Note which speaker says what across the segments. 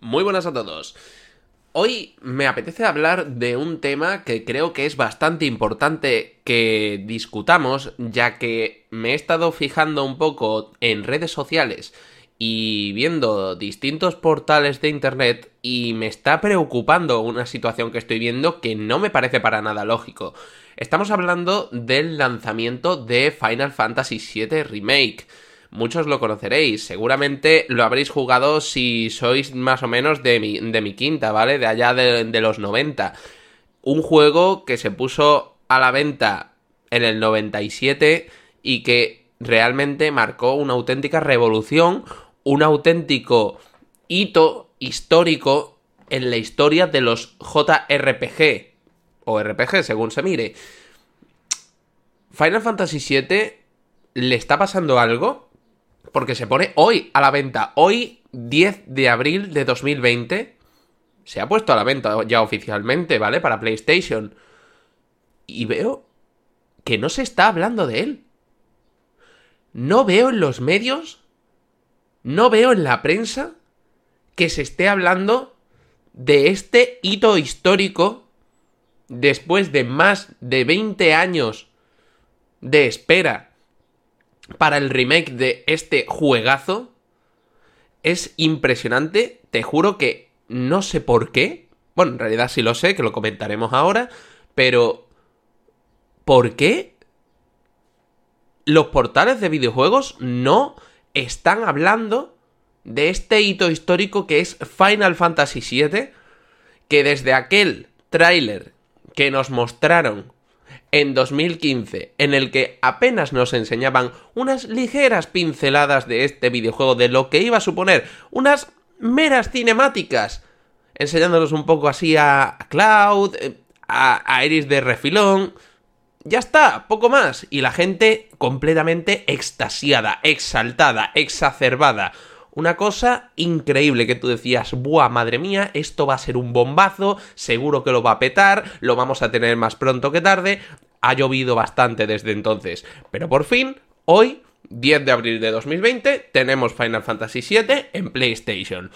Speaker 1: Muy buenas a todos. Hoy me apetece hablar de un tema que creo que es bastante importante que discutamos, ya que me he estado fijando un poco en redes sociales y viendo distintos portales de internet y me está preocupando una situación que estoy viendo que no me parece para nada lógico. Estamos hablando del lanzamiento de Final Fantasy VII Remake muchos lo conoceréis. Seguramente lo habréis jugado si sois más o menos de mi, de mi quinta, ¿vale? De allá de, los 90. Un juego que se puso a la venta en el 97 y que realmente marcó una auténtica revolución, un auténtico hito histórico en la historia de los JRPG o RPG según se mire. Final Fantasy VII le está pasando algo porque se pone hoy a la venta. Hoy, 10 de abril de 2020, se ha puesto a la venta ya oficialmente, ¿vale? Para PlayStation. Y veo que no se está hablando de él. No veo en los medios, no veo en la prensa que se esté hablando de este hito histórico después de más de 20 años de espera para el remake de este juegazo es impresionante. Te juro que no sé por qué. Bueno, en realidad sí lo sé, que lo comentaremos ahora. Pero... ¿Por qué los portales de videojuegos no están hablando de este hito histórico que es Final Fantasy VII? Que desde aquel tráiler que nos mostraron en 2015, en el que apenas nos enseñaban unas ligeras pinceladas de este videojuego, de lo que iba a suponer unas meras cinemáticas, enseñándonos un poco así a Cloud, eh, a, a Iris de refilón. Ya está, poco más. Y la gente completamente extasiada, exaltada, exacerbada. Una cosa increíble que tú decías, buah, madre mía, esto va a ser un bombazo, seguro que lo va a petar, lo vamos a tener más pronto que tarde. Ha llovido bastante desde entonces, pero por fin, hoy, 10 de abril de 2020, tenemos Final Fantasy VII en PlayStation.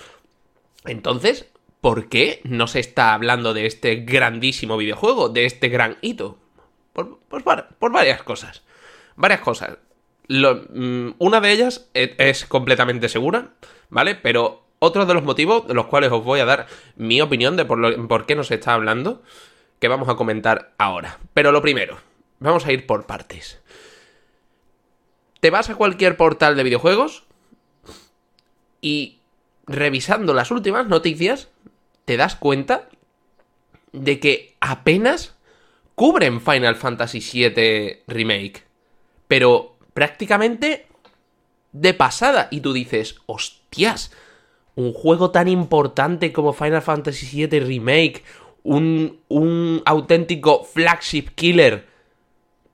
Speaker 1: Entonces, ¿por qué no se está hablando de este grandísimo videojuego, de este gran hito? Por, por varias cosas. Varias cosas. Mm, una de ellas es, completamente segura, ¿vale? Pero otro de los motivos de los cuales os voy a dar mi opinión de por, por qué nos está hablando, que vamos a comentar ahora. Pero lo primero, vamos a ir por partes. Te vas a cualquier portal de videojuegos y revisando las últimas noticias, te das cuenta de que apenas cubren Final Fantasy VII Remake. Pero prácticamente de pasada. Y tú dices, hostias, un juego tan importante como Final Fantasy VII Remake, un, un auténtico flagship killer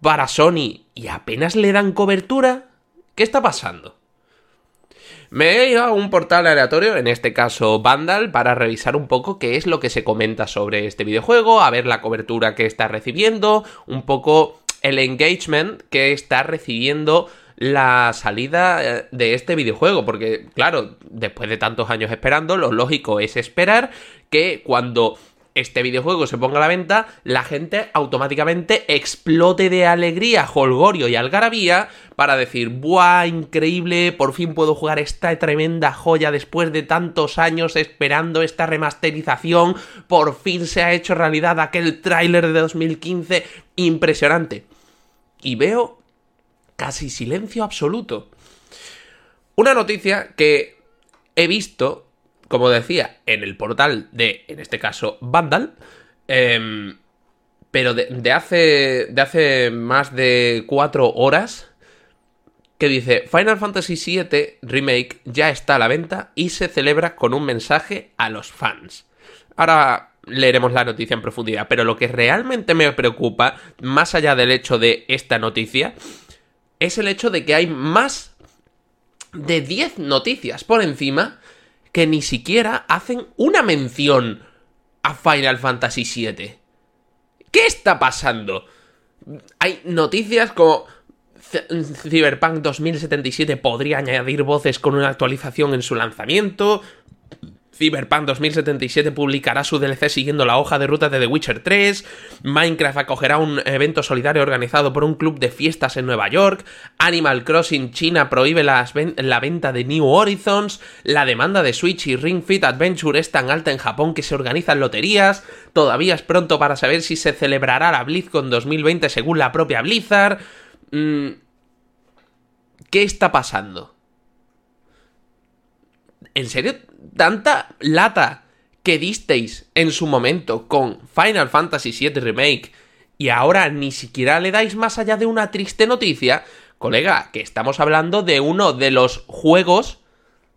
Speaker 1: para Sony y apenas le dan cobertura. ¿Qué está pasando? Me he ido a un portal aleatorio, en este caso Vandal, para revisar un poco qué es lo que se comenta sobre este videojuego, a ver la cobertura que está recibiendo, un poco el engagement que está recibiendo la salida eh, de este videojuego, porque claro, después de tantos años esperando, lo lógico es esperar que cuando este videojuego se ponga a la venta, la gente automáticamente explote de alegría, holgorio y algarabía para decir, ¡buah, increíble! Por fin puedo jugar esta tremenda joya después de tantos años esperando esta remasterización, por fin se ha hecho realidad aquel tráiler de 2015 impresionante. Y veo casi silencio absoluto. Una noticia que he visto como decía, en el portal de, en este caso, Vandal. Em, pero de, hace, de hace más de cuatro horas. Que dice: Final Fantasy VII Remake ya está a la venta y se celebra con un mensaje a los fans. Ahora leeremos la noticia en profundidad, pero lo que realmente me preocupa, más allá del hecho de esta noticia, es el hecho de que hay más de 10 noticias por encima que ni siquiera hacen una mención a Final Fantasy VII. ¿Qué está pasando? Hay noticias como Cyberpunk 2077 podría añadir voces con una actualización en su lanzamiento. Cyberpunk 2077 publicará su DLC siguiendo la hoja de ruta de The Witcher 3, Minecraft acogerá un evento solidario organizado por un club de fiestas en Nueva York, Animal Crossing China prohíbe la venta de New Horizons, la demanda de Switch y Ring Fit Adventure es tan alta en Japón que se organizan loterías, todavía es pronto para saber si se celebrará la BlizzCon 2020 según la propia Blizzard. Mm, ¿Qué está pasando? ¿En serio? ¿Tanta lata que disteis en su momento con Final Fantasy VII Remake y ahora ni siquiera le dais más allá de una triste noticia? Colega, que estamos hablando de uno de los juegos,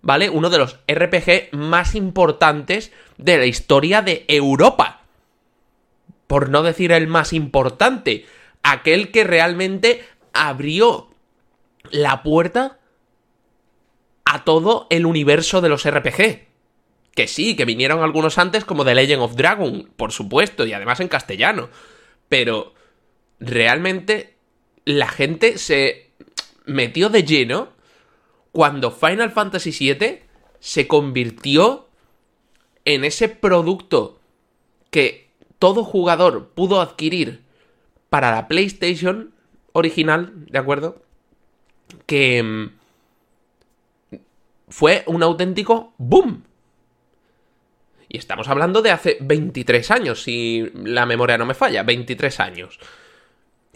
Speaker 1: ¿vale? Uno de los RPG más importantes de la historia de Europa. Por no decir el más importante. Aquel que realmente abrió la puerta a todo el universo de los RPG. Que sí, que vinieron algunos antes como The Legend of Dragon, por supuesto, y además en castellano. Pero realmente la gente se metió de lleno cuando Final Fantasy VII se convirtió en ese producto que todo jugador pudo adquirir para la PlayStation original, ¿de acuerdo? Que mm, fue un auténtico boom. Y estamos hablando de hace 23 años, si la memoria no me falla, 23 años.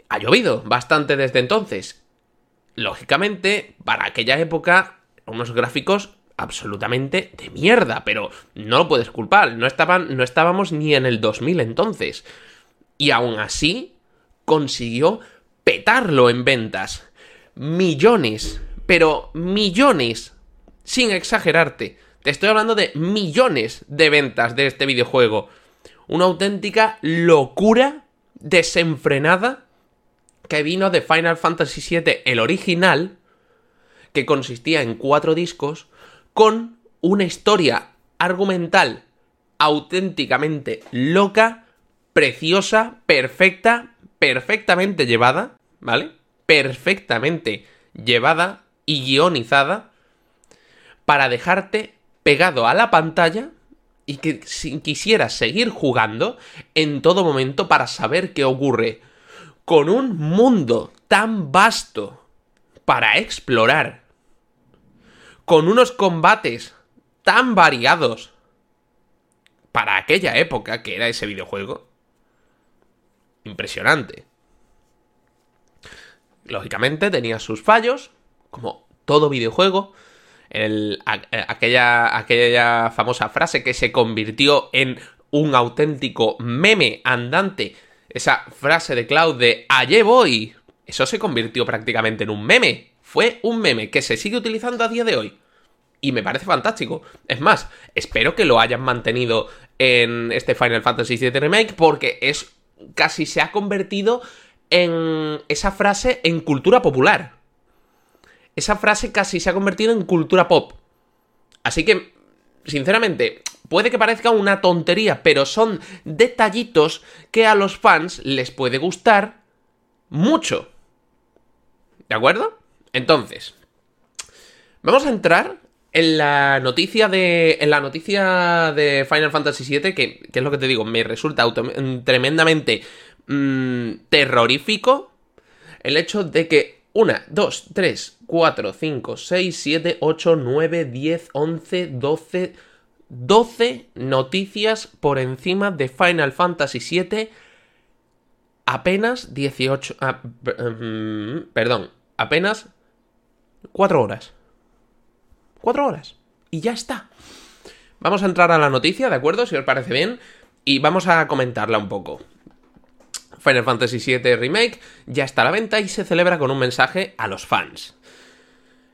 Speaker 1: Ha llovido bastante desde entonces. Lógicamente, para aquella época, unos gráficos absolutamente de mierda, pero no lo puedes culpar, no, estaban, no estábamos ni en el 2000 entonces. Y aún así, consiguió petarlo en ventas. Millones, pero millones sin exagerarte. Te estoy hablando de millones de ventas de este videojuego. Una auténtica locura desenfrenada que vino de Final Fantasy VII, el original, que consistía en cuatro discos, con una historia argumental auténticamente loca, preciosa, perfecta, perfectamente llevada, ¿vale? Perfectamente llevada y guionizada para dejarte pegado a la pantalla y que si quisieras seguir jugando en todo momento para saber qué ocurre. Con un mundo tan vasto para explorar, con unos combates tan variados para aquella época que era ese videojuego. Impresionante. Lógicamente tenía sus fallos, como todo videojuego, eh, aquella, aquella famosa frase que se convirtió en un auténtico meme andante. Esa frase de Cloud de allí voy. Eso se convirtió prácticamente en un meme. Fue un meme que se sigue utilizando a día de hoy. Y me parece fantástico. Es más, espero que lo hayan mantenido en este Final Fantasy VII Remake porque es casi se ha convertido en esa frase en cultura popular esa frase casi se ha convertido en cultura pop. Así que, sinceramente, puede que parezca una tontería, pero son detallitos que a los fans les puede gustar mucho. ¿De acuerdo? Entonces, vamos a entrar en la noticia de. En la noticia de Final Fantasy VII, que, es lo que te digo, me resulta tremendamente mm, terrorífico el hecho de que 1, 2, 3, 4, 5, 6, 7, 8, 9, 10, 11, 12, 12 noticias por encima de Final Fantasy VII. Apenas 18... Ah, mm, perdón, apenas 4 horas. 4 horas. Y ya está. Vamos a entrar a la noticia, ¿de acuerdo? Si os parece bien. Y vamos a comentarla un poco. Final Fantasy VII Remake ya está a la venta y se celebra con un mensaje a los fans.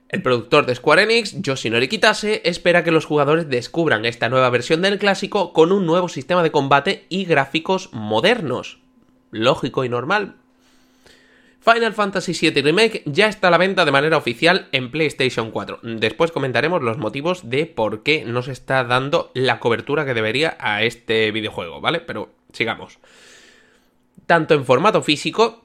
Speaker 1: El productor de Square Enix, Yoshinori Kitase, espera que los jugadores descubran esta nueva versión del clásico con un nuevo sistema de combate y gráficos modernos. Lógico y normal. Final Fantasy VII Remake ya está a la venta de manera oficial en PlayStation 4. Después comentaremos los motivos de por qué no se está dando la cobertura que debería a este videojuego, ¿vale? Pero sigamos tanto en formato físico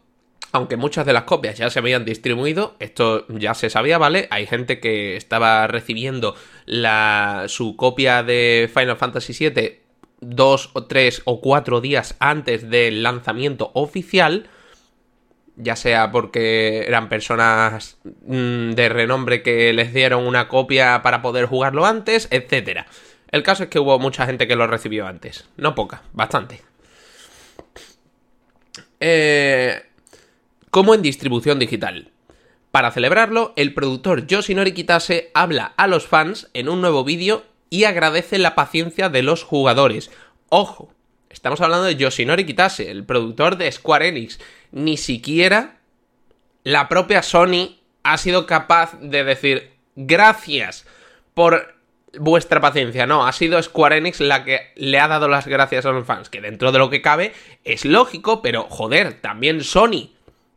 Speaker 1: aunque muchas de las copias ya se habían distribuido, esto ya se sabía, ¿vale? Hay gente que estaba recibiendo la, su copia de Final Fantasy VII dos o tres o cuatro días antes del lanzamiento oficial, ya sea porque eran personas mm, de renombre que les dieron una copia para poder jugarlo antes, etc. El caso es que hubo mucha gente que lo recibió antes, no poca, bastante. Eh, como en distribución digital. Para celebrarlo, el productor Yoshinori Kitase habla a los fans en un nuevo vídeo y agradece la paciencia de los jugadores. Ojo, estamos hablando de Yoshinori Kitase, el productor de Square Enix. Ni siquiera la propia Sony ha sido capaz de decir gracias por vuestra paciencia. No, ha sido Square Enix la que le ha dado las gracias a los fans, que dentro de lo que cabe es lógico, pero joder, también Sony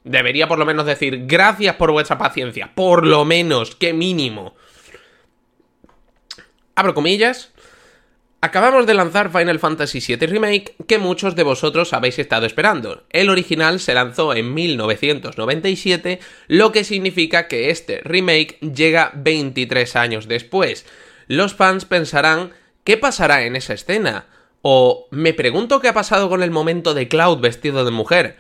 Speaker 1: debería por lo menos decir gracias por vuestra paciencia, por lo menos, qué mínimo. Abro comillas. Acabamos de lanzar Final Fantasy VII Remake que muchos de vosotros habéis estado esperando. El original se lanzó en 1997, lo que significa que este remake llega 23 años después los fans pensarán ¿qué pasará en esa escena? O me pregunto qué ha pasado con el momento de Cloud vestido de mujer.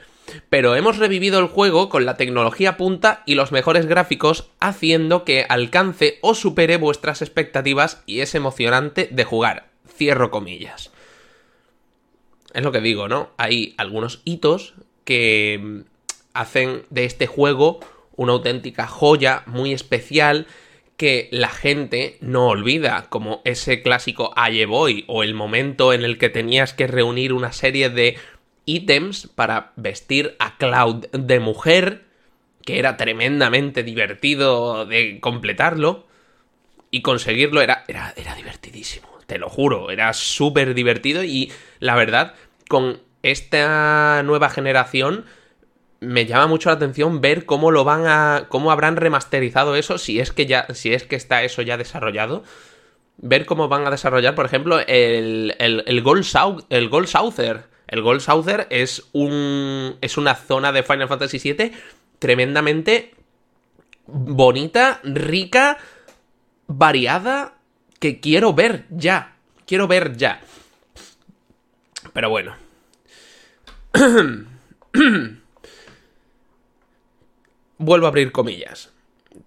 Speaker 1: Pero hemos revivido el juego con la tecnología punta y los mejores gráficos, haciendo que alcance o supere vuestras expectativas y es emocionante de jugar. Cierro comillas. Es lo que digo, ¿no? Hay algunos hitos que mm, hacen de este juego una auténtica joya muy especial que la gente no olvida, como ese clásico Aye Boy o el momento en el que tenías que reunir una serie de ítems para vestir a Cloud de mujer, que era tremendamente divertido de completarlo, y conseguirlo era, era, era divertidísimo, te lo juro, era súper divertido y la verdad, con esta nueva generación me llama mucho la atención ver cómo lo van a. cómo habrán remasterizado eso, si es que ya. si es que está eso ya desarrollado. Ver cómo van a desarrollar, por ejemplo, el, el, Gold, el Gold Souther. El Gold Souther es un. es una zona de Final Fantasy VII tremendamente bonita, rica, variada, que quiero ver ya. Quiero ver ya. Pero bueno. Vuelvo a abrir comillas.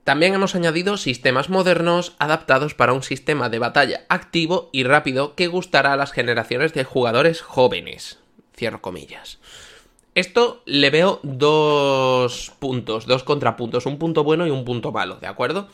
Speaker 1: También hemos añadido sistemas modernos adaptados para un sistema de batalla activo y rápido que gustará a las generaciones de jugadores jóvenes. Cierro comillas. Esto le veo dos puntos, dos contrapuntos, un punto bueno y un punto malo, ¿de acuerdo?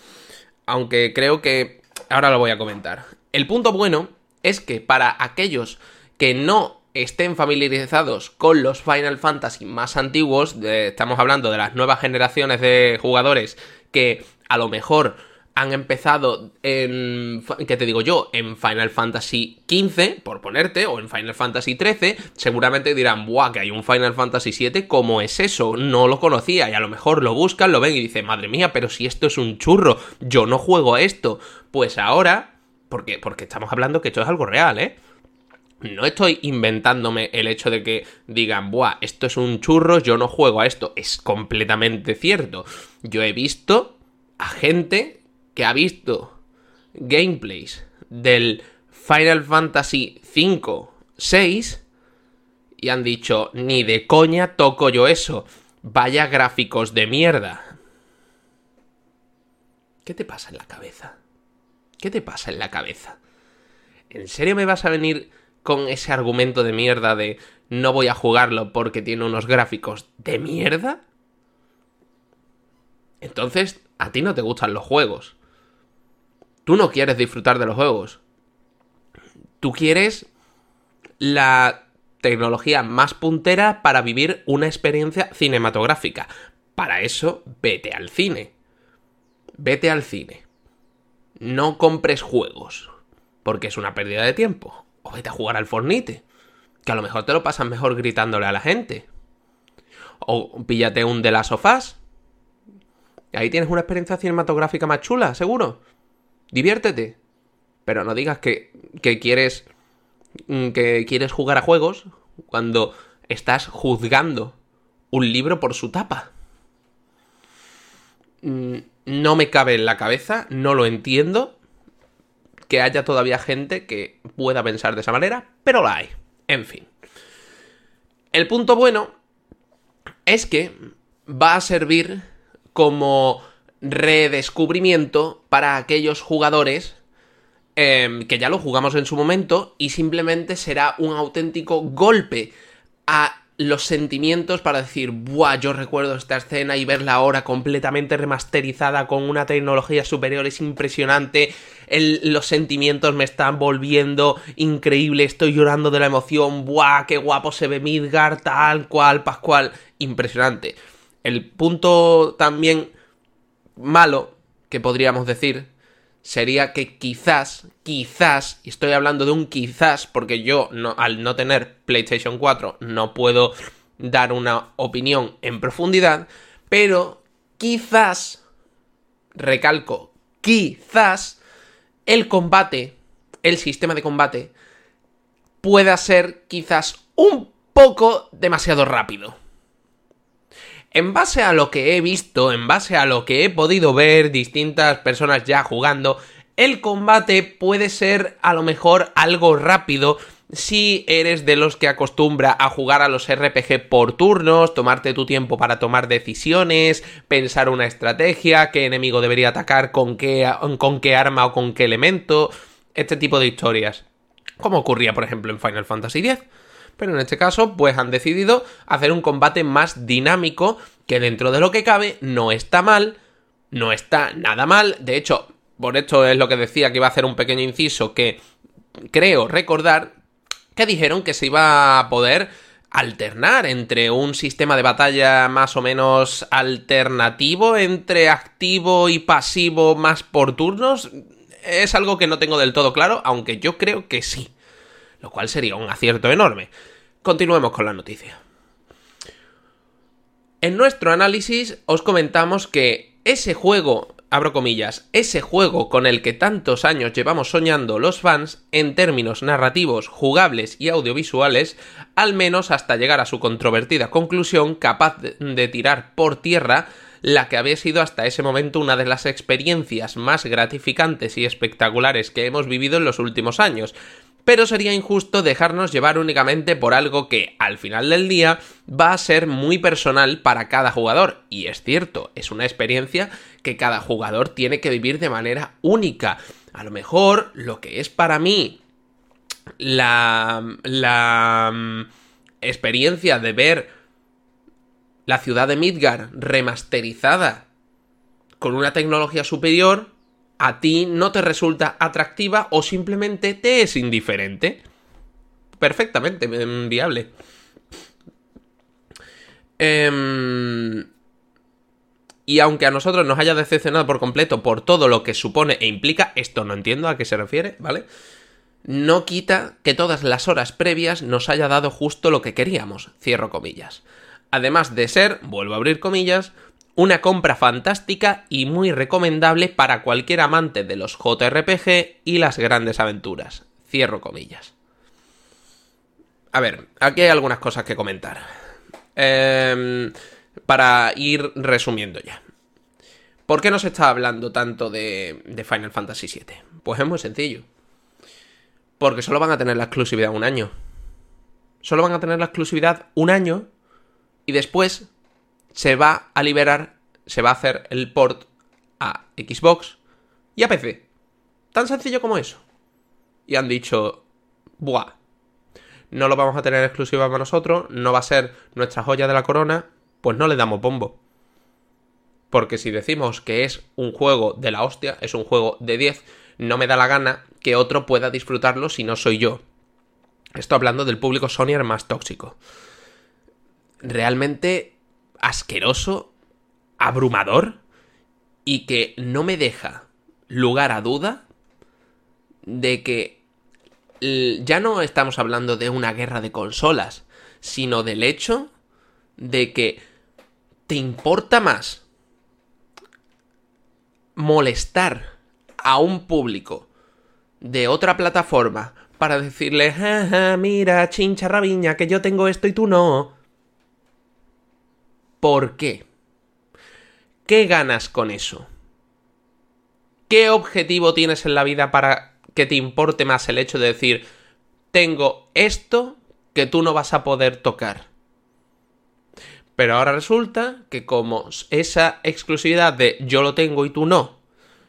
Speaker 1: Aunque creo que ahora lo voy a comentar. El punto bueno es que para aquellos que no estén familiarizados con los Final Fantasy más antiguos, estamos hablando de las nuevas generaciones de jugadores que a lo mejor han empezado en, ¿qué te digo yo? En Final Fantasy XV, por ponerte, o en Final Fantasy XIII, seguramente dirán, buah, que hay un Final Fantasy VII, ¿cómo es eso? No lo conocía, y a lo mejor lo buscan, lo ven y dicen, madre mía, pero si esto es un churro, yo no juego a esto. Pues ahora, porque, porque estamos hablando que esto es algo real, ¿eh? No estoy inventándome el hecho de que digan, buah, esto es un churro, yo no juego a esto. Es completamente cierto. Yo he visto a gente que ha visto gameplays del Final Fantasy V, 6 y han dicho, ni de coña toco yo eso. Vaya gráficos de mierda. ¿Qué te pasa en la cabeza? ¿Qué te pasa en la cabeza? ¿En serio me vas a venir con ese argumento de mierda de no voy a jugarlo porque tiene unos gráficos de mierda, entonces a ti no te gustan los juegos. Tú no quieres disfrutar de los juegos. Tú quieres la tecnología más puntera para vivir una experiencia cinematográfica. Para eso, vete al cine. Vete al cine. No compres juegos, porque es una pérdida de tiempo vete a jugar al Fornite. Que a lo mejor te lo pasas mejor gritándole a la gente. O píllate un de las sofás. Ahí tienes una experiencia cinematográfica más chula, seguro. Diviértete. Pero no digas que, que quieres. Mm, que quieres jugar a juegos cuando estás juzgando un libro por su tapa. Mm, no me cabe en la cabeza, no lo entiendo que haya todavía gente que pueda pensar de esa manera, pero la hay. En fin. El punto bueno es que va a servir como redescubrimiento para aquellos jugadores em, que ya lo jugamos en su momento y simplemente será un auténtico golpe a los sentimientos para decir, buah, yo recuerdo esta escena y verla ahora completamente remasterizada con una tecnología superior es impresionante, los sentimientos me están volviendo increíble, estoy llorando de la emoción, buah, qué guapo se ve Midgar, tal cual, pascual, impresionante. El punto también malo que podríamos decir sería que quizás, quizás, y estoy hablando de un quizás, porque yo no, al no tener PlayStation 4 no puedo dar una opinión en profundidad, pero quizás, recalco, quizás el combate, el sistema de combate, pueda ser quizás un poco demasiado rápido. En base a lo que he visto, en base a lo que he podido ver distintas personas ya jugando, el combate puede ser a lo mejor algo rápido si eres de los que acostumbra a jugar a los RPG por turnos, tomarte tu tiempo para tomar decisiones, pensar una estrategia, qué enemigo debería atacar, con qué, con qué arma o con qué elemento, este tipo de historias. Como ocurría, por ejemplo, en Final Fantasy X pero en este caso pues han decidido hacer un combate más dinámico que dentro de lo que cabe no está mal, no está nada mal, de hecho, por esto es lo que decía que iba a hacer un pequeño inciso que creo recordar que dijeron que se iba a poder alternar entre un sistema de batalla más o menos alternativo entre activo y pasivo más por turnos. Es algo que no tengo del todo claro, aunque yo creo que sí lo cual sería un acierto enorme. Continuemos con la noticia. En nuestro análisis os comentamos que ese juego, abro comillas, ese juego con el que tantos años llevamos soñando los fans en términos narrativos, jugables y audiovisuales, al menos hasta llegar a su controvertida conclusión capaz de tirar por tierra la que había sido hasta ese momento una de las experiencias más gratificantes y espectaculares que hemos vivido en los últimos años, pero sería injusto dejarnos llevar únicamente por algo que, al final del día, va a ser muy personal para cada jugador. Y es cierto, es una experiencia que cada jugador tiene que vivir de manera única. A lo mejor lo que es para mí la, la mm, experiencia de ver la ciudad de Midgar remasterizada con una tecnología superior a ti no te resulta atractiva o simplemente te es indiferente. Perfectamente em, viable. Em, y aunque a nosotros nos haya decepcionado por completo por todo lo que supone e implica, esto no entiendo a qué se refiere, ¿vale? No quita que todas las horas previas nos haya dado justo lo que queríamos, cierro comillas. Además de ser, vuelvo a abrir comillas, una compra fantástica y muy recomendable para cualquier amante de los JRPG y las grandes aventuras. Cierro comillas. A ver, aquí hay algunas cosas que comentar. Em, para ir resumiendo ya. ¿Por qué nos está hablando tanto de, de Final Fantasy VII? Pues es muy sencillo. Porque solo van a tener la exclusividad un año. Solo van a tener la exclusividad un año y después se va a liberar, se va a hacer el port a Xbox y a PC. Tan sencillo como eso. Y han dicho, buah, no lo vamos a tener exclusiva para nosotros, no va a ser nuestra joya de la corona, pues no le damos bombo. Porque si decimos que es un juego de la hostia, es un juego de 10, no me da la gana que otro pueda disfrutarlo si no soy yo. Esto hablando del público Sony más tóxico. Realmente asqueroso, abrumador y que no me deja lugar a duda de que ya no estamos hablando de una guerra de consolas, sino del hecho de que te importa más molestar a un público de otra plataforma para decirle, mira, chincha rabiña, que yo tengo esto y tú no ¿Por qué? ¿Qué ganas con eso? ¿Qué objetivo tienes en la vida para que te importe más el hecho de decir, tengo esto que tú no vas a poder tocar? Pero ahora resulta que como esa exclusividad de yo lo tengo y tú no,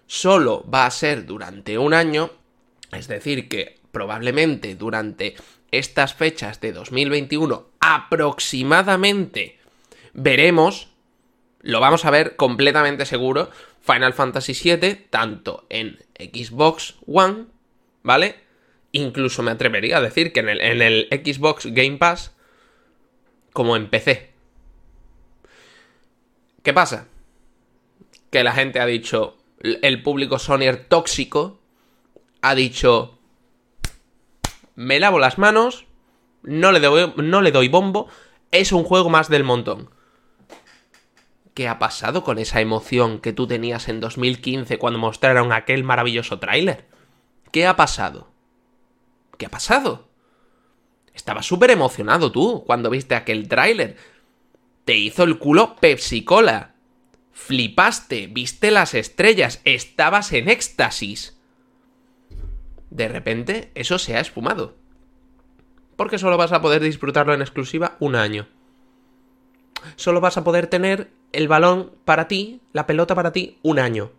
Speaker 1: solo va a ser durante un año, es decir, que probablemente durante estas fechas de 2021 aproximadamente veremos, lo vamos a ver completamente seguro, Final Fantasy VII, tanto en Xbox One, ¿vale? Incluso me atrevería a decir que en el, Xbox Game Pass, como en PC. ¿Qué pasa? Que la gente ha dicho, el público Sonyer tóxico, ha dicho, me lavo las manos, no le doy bombo, es un juego más del montón. ¿Qué ha pasado con esa emoción que tú tenías en 2015 cuando mostraron aquel maravilloso tráiler? ¿Qué ha pasado? ¿Qué ha pasado? Estabas súper emocionado tú cuando viste aquel tráiler. Te hizo el culo Pepsi Cola. Flipaste, viste las estrellas, estabas en éxtasis. De repente, eso se ha esfumado. Porque solo vas a poder disfrutarlo en exclusiva un año. Solo vas a poder tener el balón para ti, la pelota para ti, un año.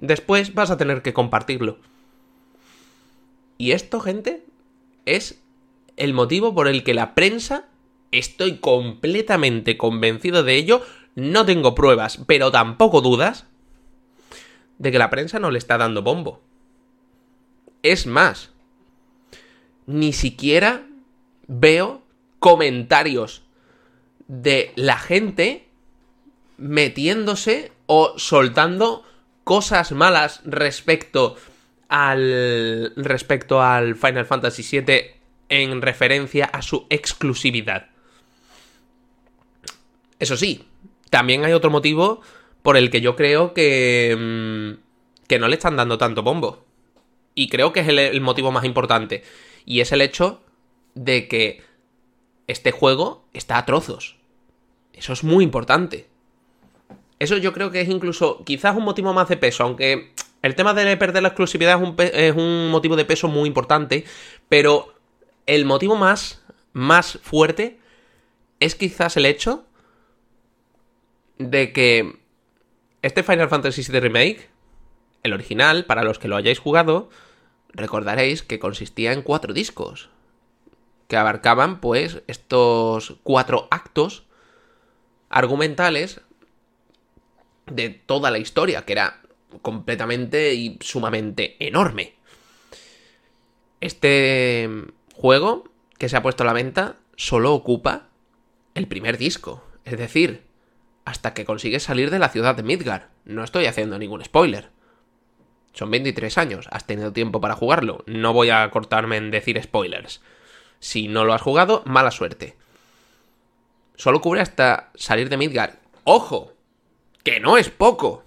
Speaker 1: Después vas a tener que compartirlo. Y esto, gente, es el motivo por el que la prensa, estoy completamente convencido de ello, no tengo pruebas, pero tampoco dudas, de que la prensa no le está dando bombo. Es más, ni siquiera veo comentarios de la gente metiéndose o soltando cosas malas respecto al respecto al Final Fantasy VII en referencia a su exclusividad. Eso sí, también hay otro motivo por el que yo creo que mm, que no le están dando tanto bombo. Y creo que es el, el motivo más importante. Y es el hecho de que este juego está a trozos. Eso es muy importante. Eso yo creo que es incluso quizás un motivo más de peso, aunque el tema de perder la exclusividad es un, es un motivo de peso muy importante, pero el motivo más, más fuerte es quizás el hecho de que este Final Fantasy VII Remake, el original, para los que lo hayáis jugado, recordaréis que consistía en cuatro discos, que abarcaban pues estos cuatro actos argumentales de toda la historia, que era completamente y sumamente enorme. Este juego que se ha puesto a la venta solo ocupa el primer disco, es decir, hasta que consigues salir de la ciudad de Midgar. No estoy haciendo ningún spoiler. Son 23 años, has tenido tiempo para jugarlo. No voy a cortarme en decir spoilers. Si no lo has jugado, mala suerte. Solo cubre hasta salir de Midgar. ¡Ojo! Que no es poco.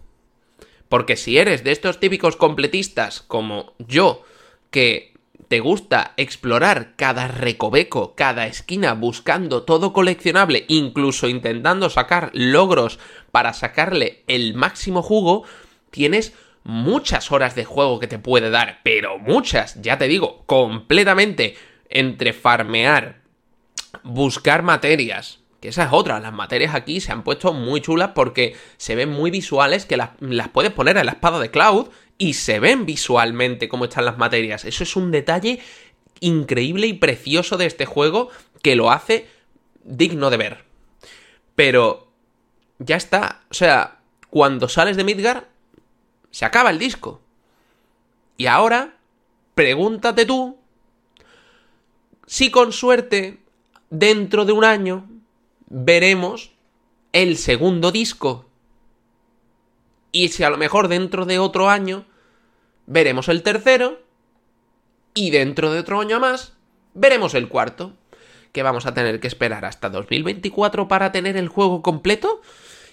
Speaker 1: Porque si eres de estos típicos completistas como yo, que te gusta explorar cada recoveco, cada esquina, buscando todo coleccionable, incluso intentando sacar logros para sacarle el máximo jugo, tienes muchas horas de juego que te puede dar, pero muchas, ya te digo, completamente entre farmear, buscar materias, que esa es otra, las materias aquí se han puesto muy chulas porque se ven muy visuales que las, puedes poner en la espada de Cloud y se ven visualmente cómo están las materias. Eso es un detalle increíble y precioso de este juego que lo hace digno de ver. Pero ya está, o sea, cuando sales de Midgar se acaba el disco. Y ahora, pregúntate tú si con suerte, dentro de un año, veremos el segundo disco. Y si a lo mejor dentro de otro año veremos el tercero. Y dentro de otro año más veremos el cuarto. Que vamos a tener que esperar hasta 2024 para tener el juego completo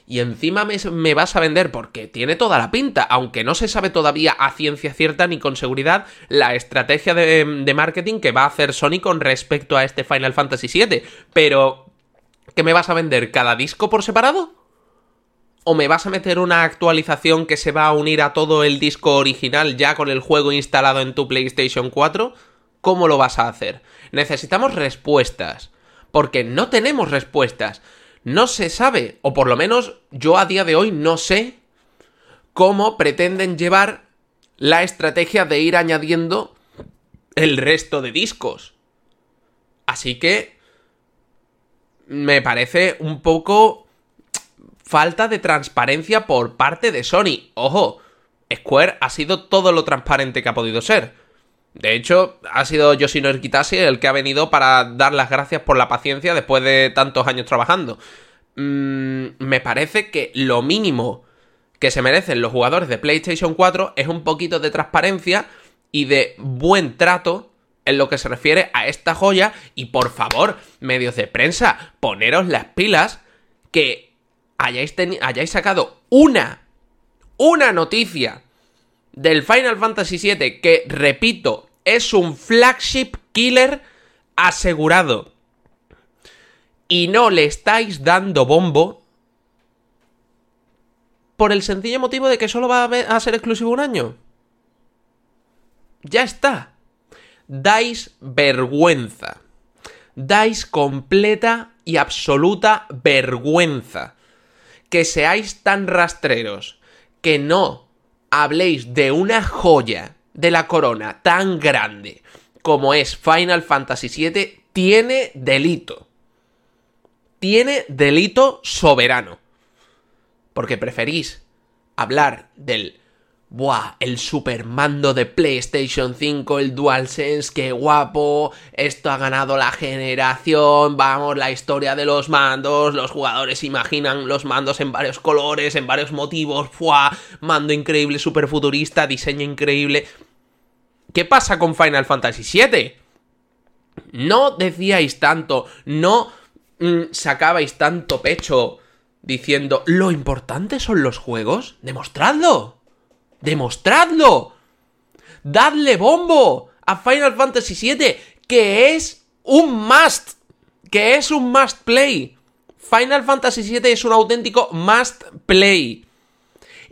Speaker 1: y encima me, vas a vender porque tiene toda la pinta, aunque no se sabe todavía a ciencia cierta ni con seguridad la estrategia de, marketing que va a hacer Sony con respecto a este Final Fantasy VII, pero ¿Que me vas a vender cada disco por separado? ¿O me vas a meter una actualización que se va a unir a todo el disco original ya con el juego instalado en tu PlayStation 4? ¿Cómo lo vas a hacer? Necesitamos respuestas. Porque no tenemos respuestas. No se sabe, o por lo menos yo a día de hoy no sé cómo pretenden llevar la estrategia de ir añadiendo el resto de discos. Así que me parece un poco falta de transparencia por parte de Sony. Ojo, Square ha sido todo lo transparente que ha podido ser. De hecho, ha sido Yoshinori Kitase el que ha venido para dar las gracias por la paciencia después de tantos años trabajando. Mm, me parece que lo mínimo que se merecen los jugadores de PlayStation 4 es un poquito de transparencia y de buen trato en lo que se refiere a esta joya. Y por favor, medios de prensa, poneros las pilas que hayáis, hayáis sacado una, una noticia del Final Fantasy VII que, repito, es un flagship killer asegurado. Y no le estáis dando bombo por el sencillo motivo de que solo va a ser exclusivo un año. Ya está. Dais vergüenza. Dais completa y absoluta vergüenza que seáis tan rastreros, que no habléis de una joya de la corona tan grande como es Final Fantasy VII, tiene delito. Tiene delito soberano. Porque preferís hablar del Buah, el supermando de PlayStation 5, el DualSense, qué guapo, esto ha ganado la generación, vamos, la historia de los mandos, los jugadores imaginan los mandos en varios colores, en varios motivos, ¡buah! Mando increíble, super futurista, diseño increíble. ¿Qué pasa con Final Fantasy VII? No decíais tanto, no mm, sacabais tanto pecho diciendo, lo importante son los juegos, demostradlo. ¡Demostradlo! ¡Dadle bombo a Final Fantasy VII! Que es un must. Que es un must play. Final Fantasy VII es un auténtico must play.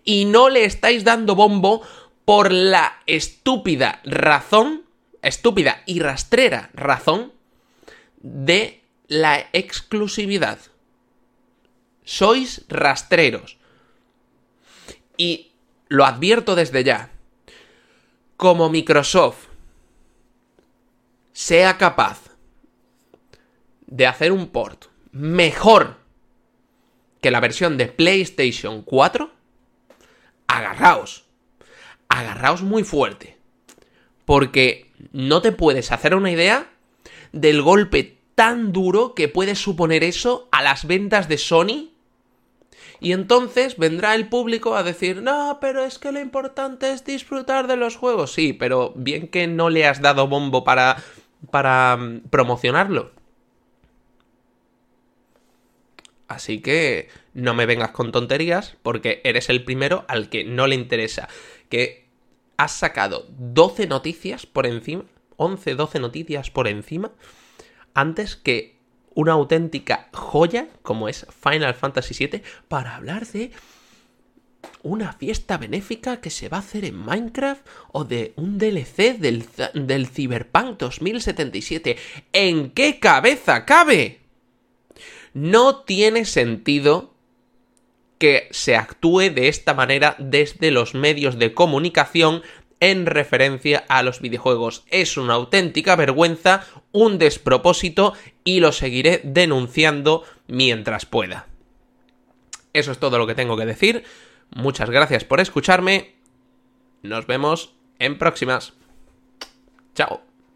Speaker 1: Y no le estáis dando bombo por la estúpida razón, estúpida y rastrera razón de la exclusividad. Sois rastreros. Y lo advierto desde ya, como Microsoft sea capaz de hacer un port mejor que la versión de PlayStation 4, agarraos, agarraos muy fuerte, porque no te puedes hacer una idea del golpe tan duro que puede suponer eso a las ventas de Sony y entonces vendrá el público a decir, no, pero es que lo importante es disfrutar de los juegos. Sí, pero bien que no le has dado bombo para, para mm, promocionarlo. Así que no me vengas con tonterías porque eres el primero al que no le interesa. Que has sacado 12 noticias por encima, 11, 12 noticias por encima, antes que una auténtica joya como es Final Fantasy VII para hablar de una fiesta benéfica que se va a hacer en Minecraft o de un DLC del, del Cyberpunk 2077. ¿En qué cabeza cabe? No tiene sentido que se actúe de esta manera desde los medios de comunicación en referencia a los videojuegos. Es una auténtica vergüenza, un despropósito y lo seguiré denunciando mientras pueda. Eso es todo lo que tengo que decir. Muchas gracias por escucharme. Nos vemos en próximas. Chao.